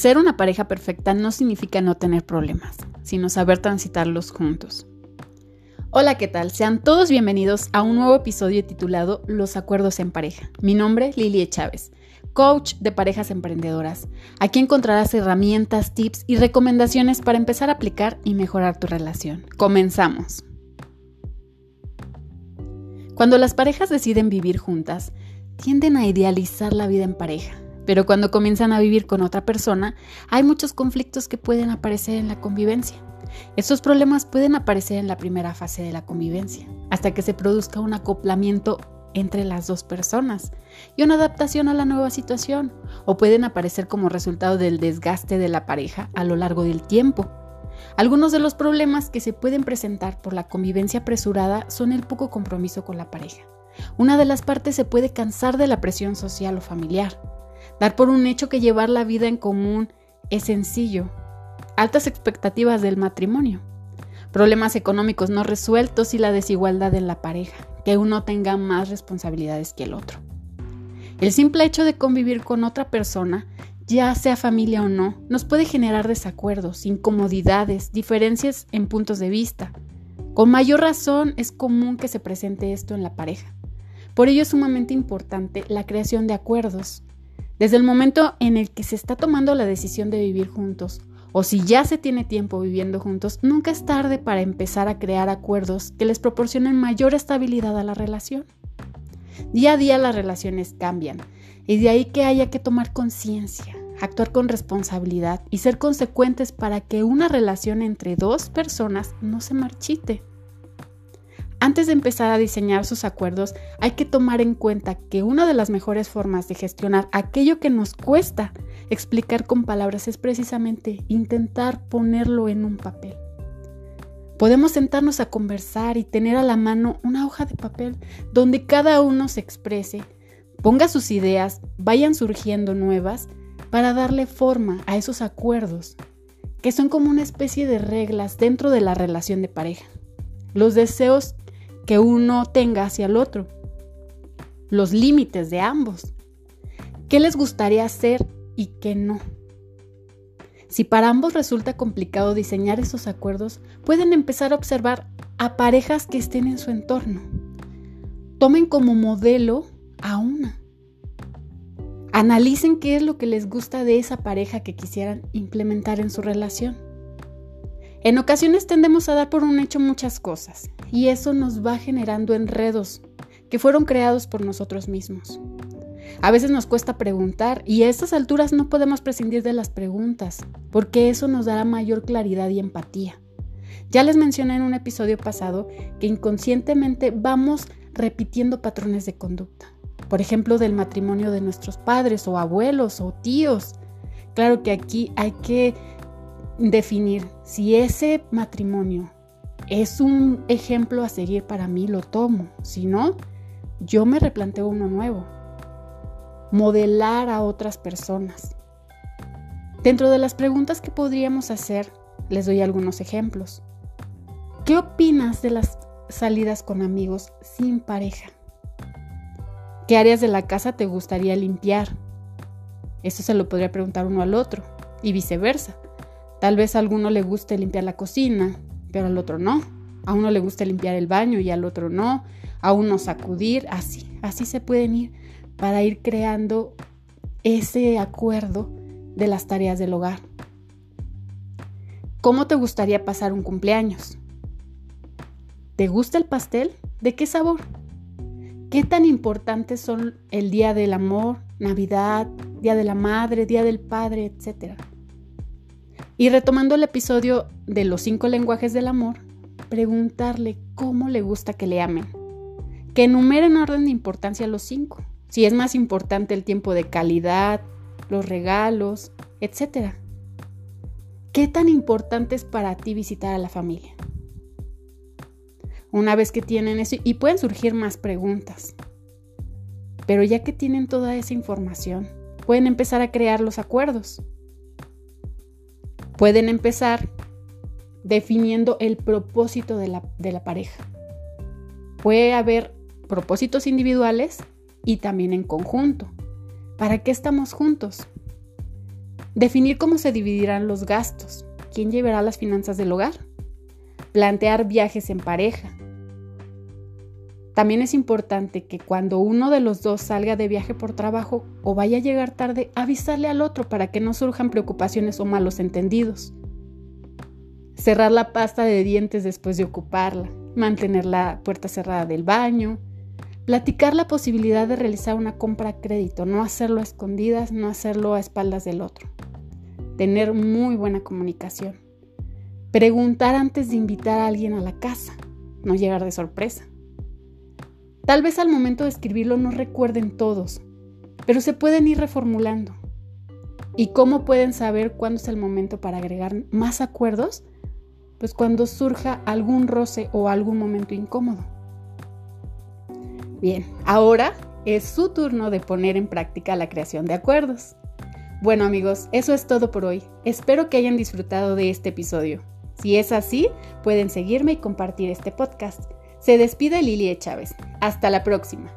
Ser una pareja perfecta no significa no tener problemas, sino saber transitarlos juntos. Hola, ¿qué tal? Sean todos bienvenidos a un nuevo episodio titulado Los acuerdos en pareja. Mi nombre es Lilie Chávez, coach de parejas emprendedoras. Aquí encontrarás herramientas, tips y recomendaciones para empezar a aplicar y mejorar tu relación. Comenzamos. Cuando las parejas deciden vivir juntas, tienden a idealizar la vida en pareja pero cuando comienzan a vivir con otra persona, hay muchos conflictos que pueden aparecer en la convivencia. Estos problemas pueden aparecer en la primera fase de la convivencia, hasta que se produzca un acoplamiento entre las dos personas y una adaptación a la nueva situación, o pueden aparecer como resultado del desgaste de la pareja a lo largo del tiempo. Algunos de los problemas que se pueden presentar por la convivencia apresurada son el poco compromiso con la pareja. Una de las partes se puede cansar de la presión social o familiar, Dar por un hecho que llevar la vida en común es sencillo. Altas expectativas del matrimonio. Problemas económicos no resueltos y la desigualdad en la pareja. Que uno tenga más responsabilidades que el otro. El simple hecho de convivir con otra persona, ya sea familia o no, nos puede generar desacuerdos, incomodidades, diferencias en puntos de vista. Con mayor razón es común que se presente esto en la pareja. Por ello es sumamente importante la creación de acuerdos, desde el momento en el que se está tomando la decisión de vivir juntos, o si ya se tiene tiempo viviendo juntos, nunca es tarde para empezar a crear acuerdos que les proporcionen mayor estabilidad a la relación. Día a día las relaciones cambian, y de ahí que haya que tomar conciencia, actuar con responsabilidad y ser consecuentes para que una relación entre dos personas no se marchite. Antes de empezar a diseñar sus acuerdos, hay que tomar en cuenta que una de las mejores formas de gestionar aquello que nos cuesta explicar con palabras es precisamente intentar ponerlo en un papel. Podemos sentarnos a conversar y tener a la mano una hoja de papel donde cada uno se exprese, ponga sus ideas, vayan surgiendo nuevas para darle forma a esos acuerdos, que son como una especie de reglas dentro de la relación de pareja. Los deseos que uno tenga hacia el otro, los límites de ambos, qué les gustaría hacer y qué no. Si para ambos resulta complicado diseñar esos acuerdos, pueden empezar a observar a parejas que estén en su entorno. Tomen como modelo a una. Analicen qué es lo que les gusta de esa pareja que quisieran implementar en su relación. En ocasiones tendemos a dar por un hecho muchas cosas y eso nos va generando enredos que fueron creados por nosotros mismos. A veces nos cuesta preguntar y a estas alturas no podemos prescindir de las preguntas porque eso nos dará mayor claridad y empatía. Ya les mencioné en un episodio pasado que inconscientemente vamos repitiendo patrones de conducta. Por ejemplo, del matrimonio de nuestros padres o abuelos o tíos. Claro que aquí hay que definir si ese matrimonio es un ejemplo a seguir para mí, lo tomo. Si no, yo me replanteo uno nuevo. Modelar a otras personas. Dentro de las preguntas que podríamos hacer, les doy algunos ejemplos. ¿Qué opinas de las salidas con amigos sin pareja? ¿Qué áreas de la casa te gustaría limpiar? Eso se lo podría preguntar uno al otro y viceversa. Tal vez a alguno le guste limpiar la cocina, pero al otro no. A uno le guste limpiar el baño y al otro no. A uno sacudir, así, así se pueden ir para ir creando ese acuerdo de las tareas del hogar. ¿Cómo te gustaría pasar un cumpleaños? ¿Te gusta el pastel? ¿De qué sabor? ¿Qué tan importantes son el Día del Amor, Navidad, Día de la Madre, Día del Padre, etcétera? Y retomando el episodio de los cinco lenguajes del amor, preguntarle cómo le gusta que le amen. Que enumere en orden de importancia los cinco. Si es más importante el tiempo de calidad, los regalos, etc. ¿Qué tan importante es para ti visitar a la familia? Una vez que tienen eso, y pueden surgir más preguntas. Pero ya que tienen toda esa información, pueden empezar a crear los acuerdos. Pueden empezar definiendo el propósito de la, pareja. Puede haber propósitos individuales y también en conjunto. ¿Para qué estamos juntos? Definir cómo se dividirán los gastos, quién llevará las finanzas del hogar. Plantear viajes en pareja. También es importante que cuando uno de los dos salga de viaje por trabajo o vaya a llegar tarde, avisarle al otro para que no surjan preocupaciones o malos entendidos. Cerrar la pasta de dientes después de ocuparla, mantener la puerta cerrada del baño, platicar la posibilidad de realizar una compra a crédito, no hacerlo a escondidas, no hacerlo a espaldas del otro. Tener muy buena comunicación. Preguntar antes de invitar a alguien a la casa, no llegar de sorpresa. Tal vez al momento de escribirlo no recuerden todos, pero se pueden ir reformulando. ¿Y cómo pueden saber cuándo es el momento para agregar más acuerdos? Pues cuando surja algún roce o algún momento incómodo. Bien, ahora es su turno de poner en práctica la creación de acuerdos. Bueno amigos, eso es todo por hoy. Espero que hayan disfrutado de este episodio. Si es así, pueden seguirme y compartir este podcast. Se despide Lilie Chávez. Hasta la próxima.